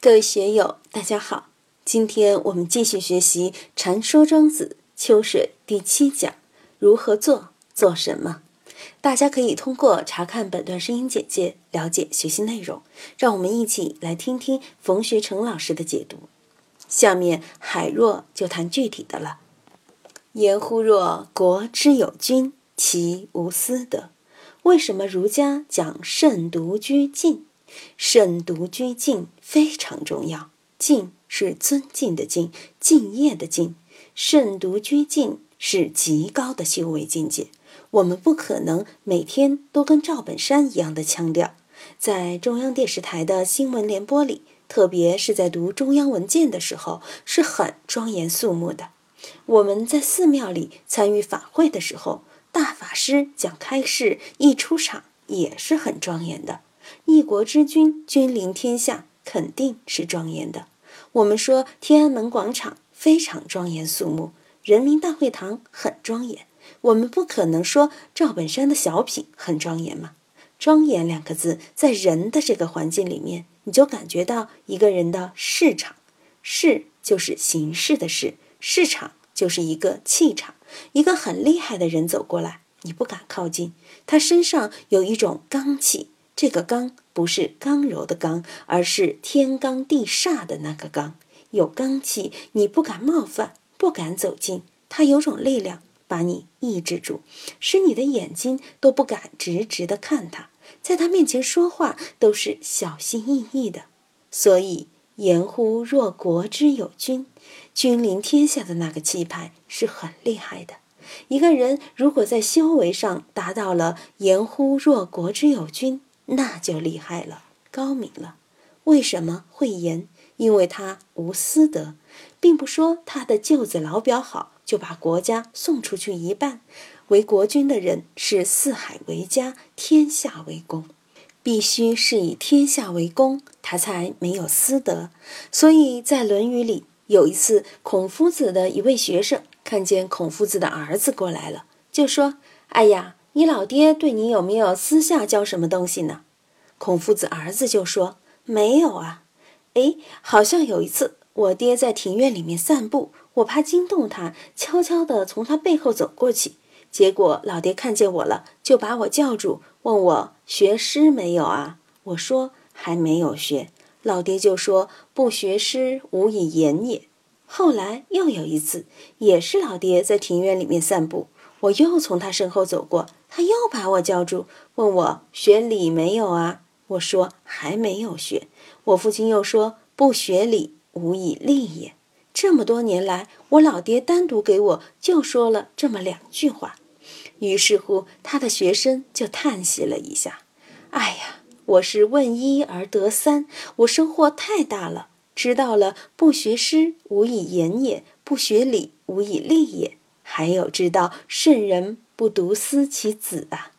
各位学友，大家好！今天我们继续学习《禅说庄子·秋水》第七讲：如何做，做什么？大家可以通过查看本段声音简介了解学习内容。让我们一起来听听冯学成老师的解读。下面海若就谈具体的了。言乎若国之有君，其无私德。为什么儒家讲慎独居静？慎独居静非常重要，静是尊敬的敬，敬业的敬。慎独居静是极高的修为境界。我们不可能每天都跟赵本山一样的腔调。在中央电视台的新闻联播里，特别是在读中央文件的时候，是很庄严肃穆的。我们在寺庙里参与法会的时候，大法师讲开示一出场也是很庄严的。一国之君，君临天下，肯定是庄严的。我们说天安门广场非常庄严肃穆，人民大会堂很庄严。我们不可能说赵本山的小品很庄严吗？庄严两个字，在人的这个环境里面，你就感觉到一个人的市场，市就是形式的市，市场就是一个气场。一个很厉害的人走过来，你不敢靠近，他身上有一种刚气。这个刚不是刚柔的刚，而是天罡地煞的那个刚，有刚气，你不敢冒犯，不敢走近，他有种力量把你抑制住，使你的眼睛都不敢直直的看他，在他面前说话都是小心翼翼的。所以言乎若国之有君，君临天下的那个气派是很厉害的。一个人如果在修为上达到了言乎若国之有君。那就厉害了，高明了。为什么会严？因为他无私德，并不说他的舅子老表好，就把国家送出去一半。为国君的人是四海为家，天下为公，必须是以天下为公，他才没有私德。所以在《论语》里，有一次，孔夫子的一位学生看见孔夫子的儿子过来了，就说：“哎呀。”你老爹对你有没有私下教什么东西呢？孔夫子儿子就说没有啊。哎，好像有一次我爹在庭院里面散步，我怕惊动他，悄悄地从他背后走过去，结果老爹看见我了，就把我叫住，问我学诗没有啊？我说还没有学。老爹就说不学诗，无以言也。后来又有一次，也是老爹在庭院里面散步。我又从他身后走过，他又把我叫住，问我学礼没有啊？我说还没有学。我父亲又说不学礼，无以立也。这么多年来，我老爹单独给我就说了这么两句话。于是乎，他的学生就叹息了一下：“哎呀，我是问一而得三，我收获太大了，知道了不学诗，无以言也；不学礼，无以立也。”还有知道圣人不独私其子啊，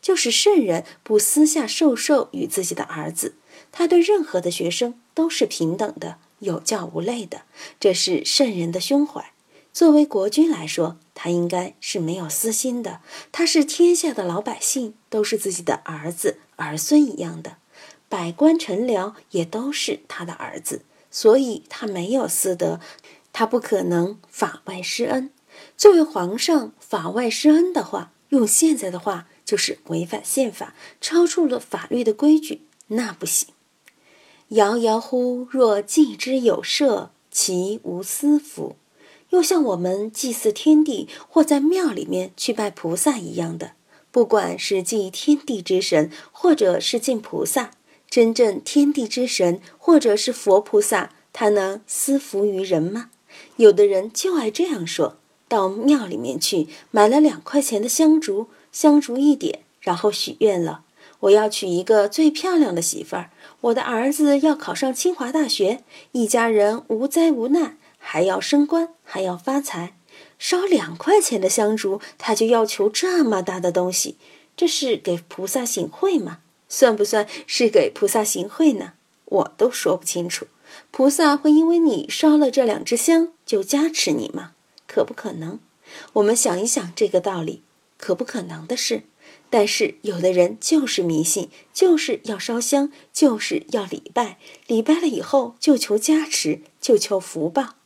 就是圣人不私下授受与自己的儿子，他对任何的学生都是平等的，有教无类的，这是圣人的胸怀。作为国君来说，他应该是没有私心的，他是天下的老百姓都是自己的儿子儿孙一样的，百官臣僚也都是他的儿子，所以他没有私德，他不可能法外施恩。作为皇上法外施恩的话，用现在的话就是违反宪法，超出了法律的规矩，那不行。遥遥乎若祭之有社，其无私福？又像我们祭祀天地或在庙里面去拜菩萨一样的，不管是祭天地之神，或者是敬菩萨，真正天地之神或者是佛菩萨，他能私福于人吗？有的人就爱这样说。到庙里面去买了两块钱的香烛，香烛一点，然后许愿了：我要娶一个最漂亮的媳妇儿，我的儿子要考上清华大学，一家人无灾无难，还要升官，还要发财。烧两块钱的香烛，他就要求这么大的东西，这是给菩萨行贿吗？算不算是给菩萨行贿呢？我都说不清楚。菩萨会因为你烧了这两支香就加持你吗？可不可能？我们想一想这个道理，可不可能的事。但是有的人就是迷信，就是要烧香，就是要礼拜，礼拜了以后就求加持，就求福报。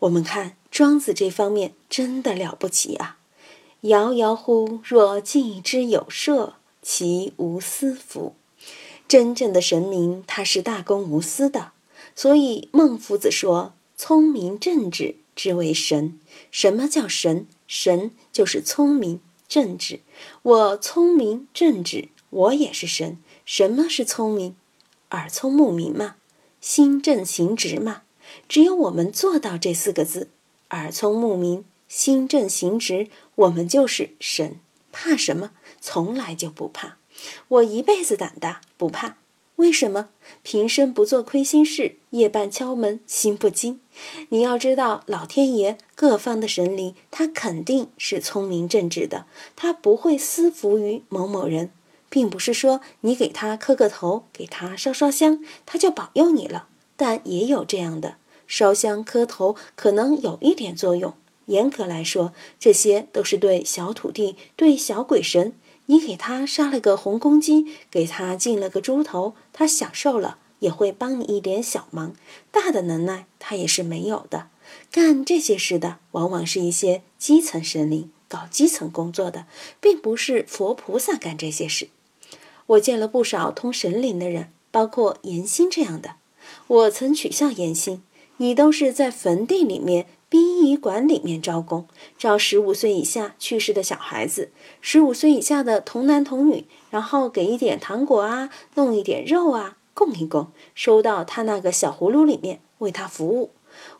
我们看庄子这方面真的了不起啊！遥遥乎若既之有社，其无私福？真正的神明他是大公无私的，所以孟夫子说：“聪明正直之为神。”什么叫神？神就是聪明。正直，我聪明正直，我也是神。什么是聪明？耳聪目明嘛，心正行直嘛。只有我们做到这四个字，耳聪目明，心正行直，我们就是神。怕什么？从来就不怕。我一辈子胆大，不怕。为什么平生不做亏心事，夜半敲门心不惊？你要知道，老天爷各方的神灵，他肯定是聪明正直的，他不会私服于某某人，并不是说你给他磕个头，给他烧烧香，他就保佑你了。但也有这样的，烧香磕头可能有一点作用，严格来说，这些都是对小土地、对小鬼神。你给他杀了个红公鸡，给他敬了个猪头，他享受了，也会帮你一点小忙。大的能耐他也是没有的。干这些事的，往往是一些基层神灵，搞基层工作的，并不是佛菩萨干这些事。我见了不少通神灵的人，包括严心这样的。我曾取笑严心：“你都是在坟地里面。”殡仪馆里面招工，招十五岁以下去世的小孩子，十五岁以下的童男童女，然后给一点糖果啊，弄一点肉啊，供一供，收到他那个小葫芦里面为他服务。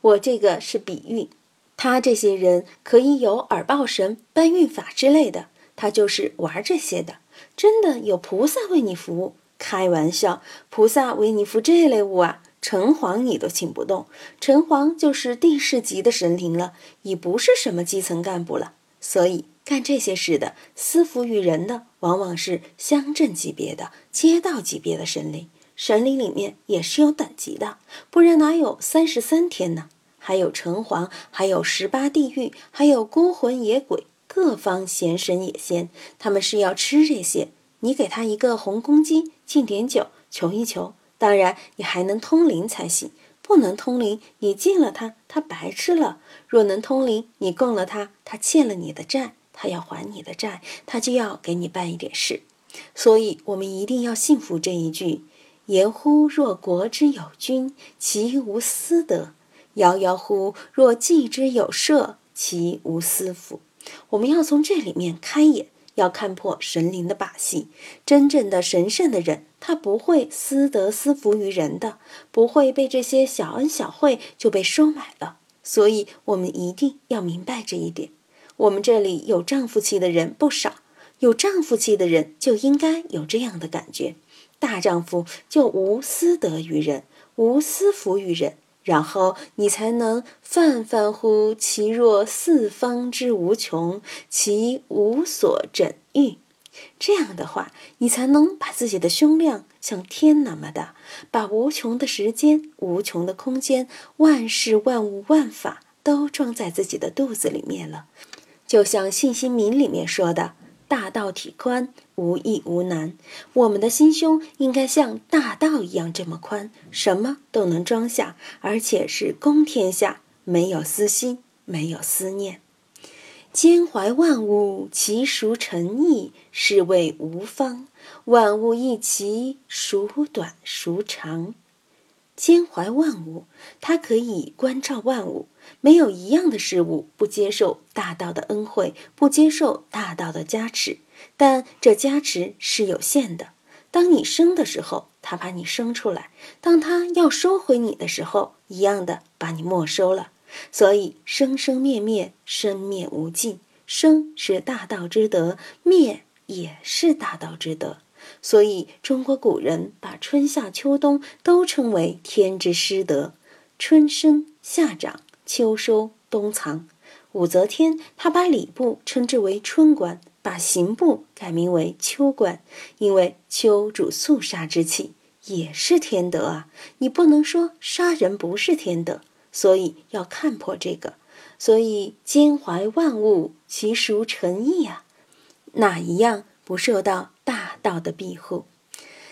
我这个是比喻，他这些人可以有耳报神、搬运法之类的，他就是玩这些的。真的有菩萨为你服务？开玩笑，菩萨为你服这类物啊？城隍你都请不动，城隍就是地市级的神灵了，已不是什么基层干部了。所以干这些事的、私服于人的，往往是乡镇级别的、街道级别的神灵。神灵里面也是有等级的，不然哪有三十三天呢？还有城隍，还有十八地狱，还有孤魂野鬼，各方闲神野仙，他们是要吃这些。你给他一个红公鸡，敬点酒，求一求。当然，你还能通灵才行。不能通灵，你敬了他，他白吃了；若能通灵，你供了他，他欠了你的债，他要还你的债，他就要给你办一点事。所以，我们一定要信服这一句：“言乎若国之有君，其无私德；遥遥乎若祭之有社，其无私福？”我们要从这里面开眼。要看破神灵的把戏，真正的神圣的人，他不会私德私福于人的，不会被这些小恩小惠就被收买了。所以，我们一定要明白这一点。我们这里有丈夫气的人不少，有丈夫气的人就应该有这样的感觉：大丈夫就无私德于人，无私福于人。然后你才能泛泛乎其若四方之无穷，其无所枕喻。这样的话，你才能把自己的胸量像天那么大，把无穷的时间、无穷的空间、万事万物万法都装在自己的肚子里面了。就像信心铭里面说的。大道体宽，无易无难。我们的心胸应该像大道一样这么宽，什么都能装下，而且是公天下，没有私心，没有思念。兼怀万物，其孰成义？是谓无方。万物一齐，孰短孰长？兼怀万物，它可以关照万物。没有一样的事物不接受大道的恩惠，不接受大道的加持。但这加持是有限的。当你生的时候，他把你生出来；当他要收回你的时候，一样的把你没收了。所以生生灭灭，生灭无尽。生是大道之德，灭也是大道之德。所以中国古人把春夏秋冬都称为天之师德，春生夏长。秋收冬藏，武则天她把礼部称之为春官，把刑部改名为秋官，因为秋主肃杀之气，也是天德啊！你不能说杀人不是天德，所以要看破这个。所以兼怀万物，其孰成义啊？哪一样不受到大道的庇护。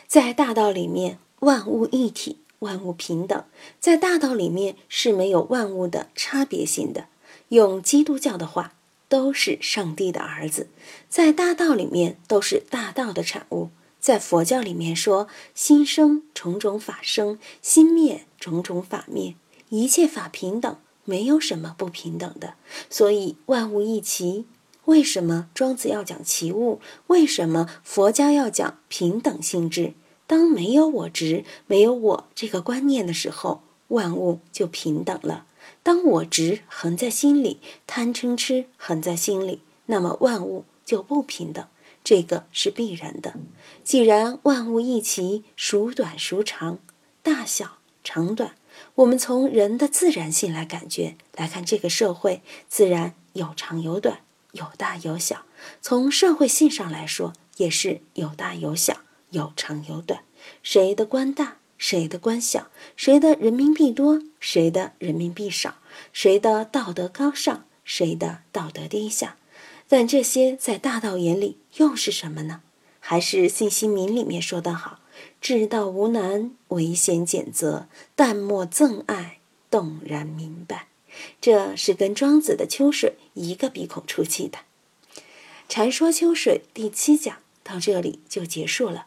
在大道里面，万物一体，万物平等。在大道里面是没有万物的差别性的。用基督教的话，都是上帝的儿子，在大道里面都是大道的产物。在佛教里面说，心生种种法生，心灭种种法灭，一切法平等，没有什么不平等的。所以万物一齐。为什么庄子要讲齐物？为什么佛家要讲平等性质？当没有我执、没有我这个观念的时候，万物就平等了。当我执横在心里，贪嗔痴横在心里，那么万物就不平等。这个是必然的。既然万物一齐，孰短孰长，大小长短，我们从人的自然性来感觉来看，这个社会自然有长有短，有大有小。从社会性上来说，也是有大有小，有长有短。谁的官大，谁的官小，谁的人民币多，谁的人民币少，谁的道德高尚，谁的道德低下。但这些在大道眼里又是什么呢？还是信息民里面说的好：“至道无难，唯贤简则，淡漠憎爱，动然明白。”这是跟庄子的秋水一个鼻孔出气的。禅说秋水第七讲到这里就结束了。